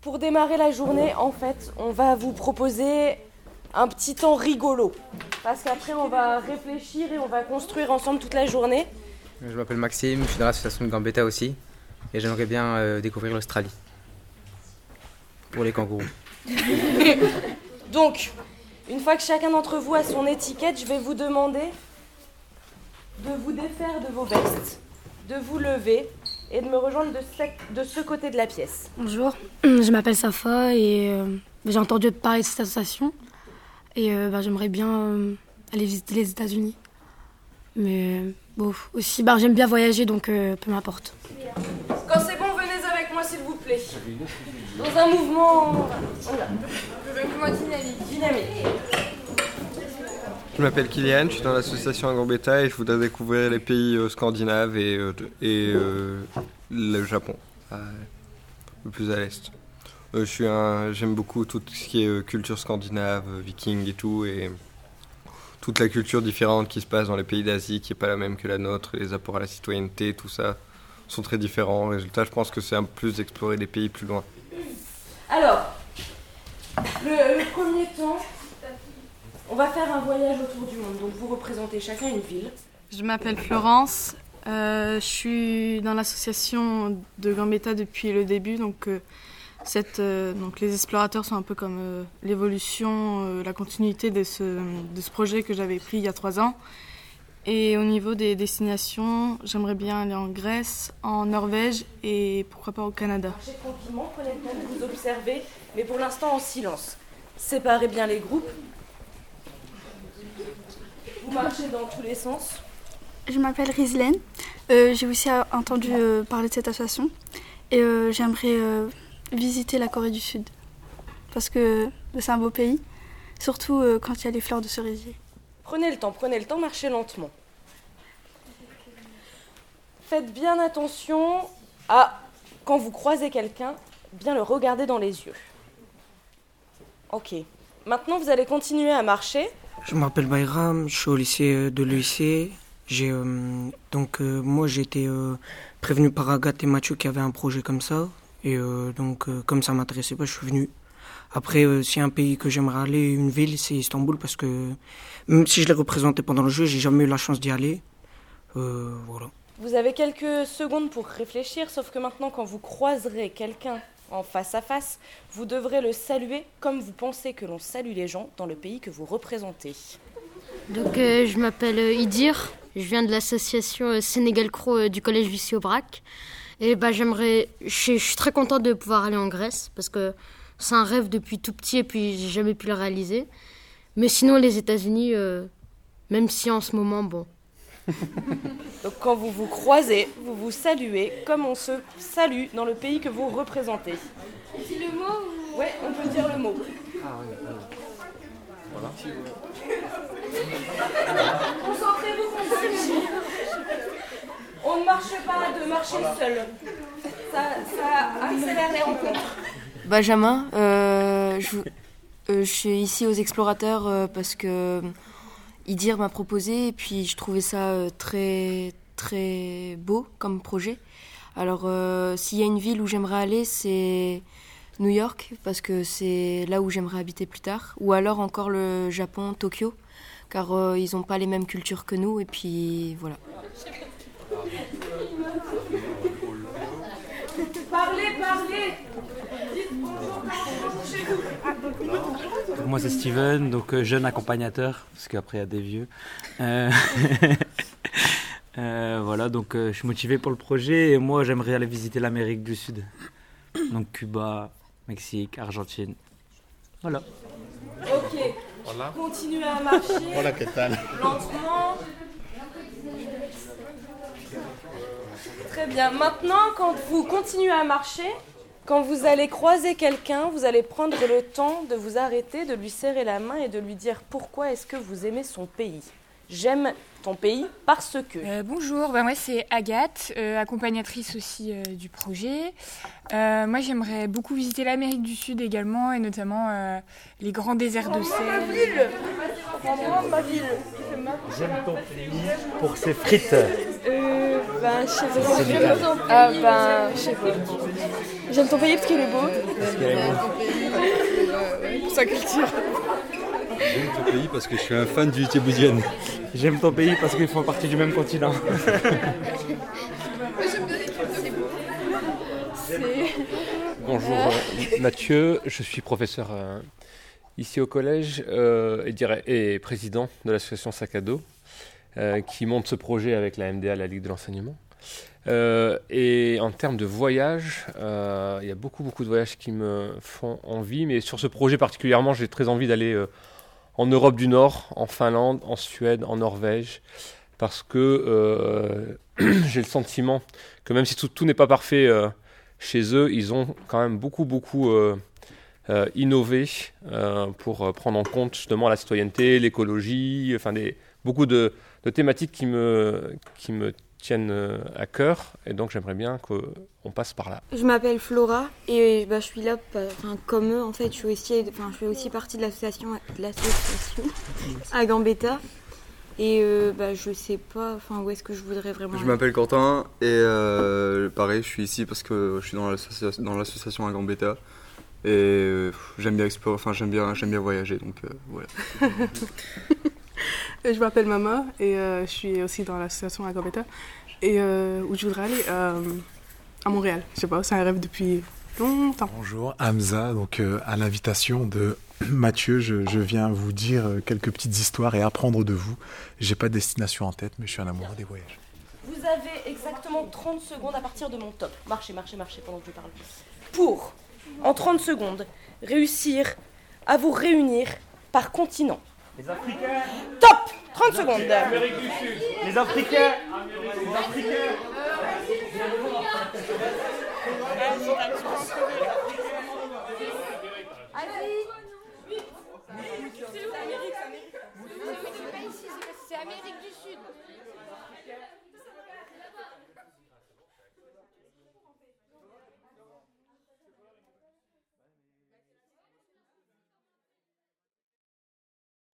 Pour démarrer la journée, en fait, on va vous proposer un petit temps rigolo. Parce qu'après, on va réfléchir et on va construire ensemble toute la journée. Je m'appelle Maxime, je suis dans l'association de Gambetta aussi. Et j'aimerais bien euh, découvrir l'Australie. Pour les kangourous. Donc, une fois que chacun d'entre vous a son étiquette, je vais vous demander de vous défaire de vos vestes, de vous lever et de me rejoindre de ce, de ce côté de la pièce. Bonjour, je m'appelle Safa et euh, j'ai entendu parler de cette association. Et euh, bah, j'aimerais bien euh, aller visiter les États-Unis. Mais bon, aussi, bah, j'aime bien voyager donc peu m'importe. Quand c'est bon, venez avec moi s'il vous plaît. Dans un mouvement. Voilà. dynamique. Dynamique. Je m'appelle Kylian, je suis dans l'association Agambeta et je voudrais découvrir les pays scandinaves et, et le Japon, le plus à l'est. Euh, j'aime beaucoup tout ce qui est euh, culture scandinave, euh, viking et tout, et toute la culture différente qui se passe dans les pays d'Asie, qui n'est pas la même que la nôtre, les apports à la citoyenneté, tout ça, sont très différents. Résultat, je pense que c'est un plus d'explorer des pays plus loin. Alors, le, premier temps, on va faire un voyage autour du monde. Donc vous représentez chacun une ville. Je m'appelle Florence. je suis dans l'association de Gambetta depuis le début, donc cette, euh, donc les explorateurs sont un peu comme euh, l'évolution, euh, la continuité de ce, de ce projet que j'avais pris il y a trois ans. Et au niveau des destinations, j'aimerais bien aller en Grèce, en Norvège et pourquoi pas au Canada. Marchez tranquillement, prenez le temps de vous observer, mais pour l'instant en silence. Séparez bien les groupes. Dans tous les sens. Je m'appelle Rizlen. J'ai aussi entendu parler de cette association et j'aimerais visiter la Corée du Sud. Parce que c'est un beau pays, surtout euh, quand il y a les fleurs de cerisier. Prenez le temps, prenez le temps, marchez lentement. Faites bien attention à, quand vous croisez quelqu'un, bien le regarder dans les yeux. Ok. Maintenant, vous allez continuer à marcher. Je m'appelle Bayram, je suis au lycée euh, de. J'ai euh, donc moi j'ai été prévenu par Agathe et Mathieu qui avaient un projet comme ça. Et euh, donc, euh, comme ça m'intéressait pas, je suis venu. Après, euh, a un pays que j'aimerais aller, une ville, c'est Istanbul, parce que même si je l'ai représenté pendant le jeu, j'ai jamais eu la chance d'y aller. voilà. Vous avez quelques secondes pour réfléchir, sauf que maintenant, quand vous croiserez quelqu'un en face à face, vous devrez le saluer comme vous pensez que l'on salue les gens dans le pays que vous représentez. Donc, je m'appelle Idir, je viens de l'association Sénégal Cro du collège Lucie Aubrac. Et bah, j'aimerais. Je suis très contente de pouvoir aller en Grèce parce que c'est un rêve depuis tout petit et puis j'ai jamais pu le réaliser. Mais sinon, les États-Unis, euh, même si en ce moment, bon. Donc quand vous vous croisez, vous vous saluez comme on se salue dans le pays que vous représentez. C'est le mot ou... Ouais, on peut dire le mot. Ah oui, voilà. Concentrez-vous, concentrez-vous. On ne marche pas de marcher seul. Ça, ça accélère les rencontres. Benjamin, euh, je, euh, je, suis ici aux explorateurs euh, parce que Idir m'a proposé et puis je trouvais ça très très beau comme projet. Alors s'il y a une ville où j'aimerais aller, c'est New York parce que c'est là où j'aimerais habiter plus tard. Ou alors encore le Japon, Tokyo, car ils n'ont pas les mêmes cultures que nous et puis voilà. Parlez, parlez moi c'est Steven, donc euh, jeune accompagnateur, parce qu'après il y a des vieux. Euh, euh, voilà, donc je suis motivé pour le projet et moi j'aimerais aller visiter l'Amérique du Sud. Donc Cuba, Mexique, Argentine. Voilà. Ok. Continuez à marcher. Voilà, Lentement. Très bien. Maintenant, quand vous continuez à marcher, quand vous allez croiser quelqu'un, vous allez prendre le temps de vous arrêter, de lui serrer la main et de lui dire pourquoi est-ce que vous aimez son pays. J'aime ton pays parce que. Euh, bonjour, ben moi c'est Agathe, euh, accompagnatrice aussi euh, du projet. moi j'aimerais beaucoup visiter l'Amérique du Sud également et notamment les grands déserts de sel. Ma ville ma ville J'aime ton pays pour ses frites. Ben je sais pas. Ah ben je sais pas. J'aime ton pays parce qu'il est beau. Parce qu'elle est beau. Pour sa culture. J'aime ton pays parce que je suis un fan du Tchéboudjian. J'aime ton pays parce qu'ils font partie du même continent. Bonjour euh, Mathieu, je suis professeur euh, ici au collège euh, et, dirais- et président de l'association Sac à dos euh, qui monte ce projet avec la MDA, la Ligue de l'enseignement. Euh, et en termes de voyage, euh, il y a beaucoup beaucoup de voyages qui me font envie, mais sur ce projet particulièrement, j'ai très envie d'aller euh, en Europe du Nord, en Finlande, en Suède, en Norvège, parce que euh, j'ai le sentiment que même si tout, n'est pas parfait euh, chez eux, ils ont quand même beaucoup, beaucoup euh, euh, innové euh, pour euh, prendre en compte justement la citoyenneté, l'écologie, enfin beaucoup de, de thématiques qui me, qui me tiennent euh, à cœur. Et donc j'aimerais bien qu'on passe par là. Je m'appelle Flora et bah, je suis là pa- enfin, comme eux en fait. Je, suis aussi, enfin, je fais aussi partie de l'association de l'association à Gambetta. Et euh, bah, je sais pas enfin, où est-ce que je voudrais vraiment Je m'appelle Quentin et euh, pareil, je suis ici parce que je suis dans l'association dans l'association à Gambetta et euh, j'aime bien explorer, enfin j'aime bien j'aime bien voyager donc euh, voilà. Je m'appelle Mama et euh, je suis aussi dans l'association Agambeta. Et euh, où je voudrais aller euh, À Montréal. Je sais pas, c'est un rêve depuis longtemps. Bonjour, Hamza. Donc, euh, à l'invitation de Mathieu, je, je viens vous dire quelques petites histoires et apprendre de vous. J'ai pas de destination en tête, mais je suis un amoureux des voyages. Vous avez exactement 30 secondes à partir de mon top. Marchez, marchez, marchez pendant que je parle. Pour, en 30 secondes, réussir à vous réunir par continent. Les Africains. Top 30 secondes. Amérique du Sud. Les Africains. Les Africains. C'est Amérique du Sud.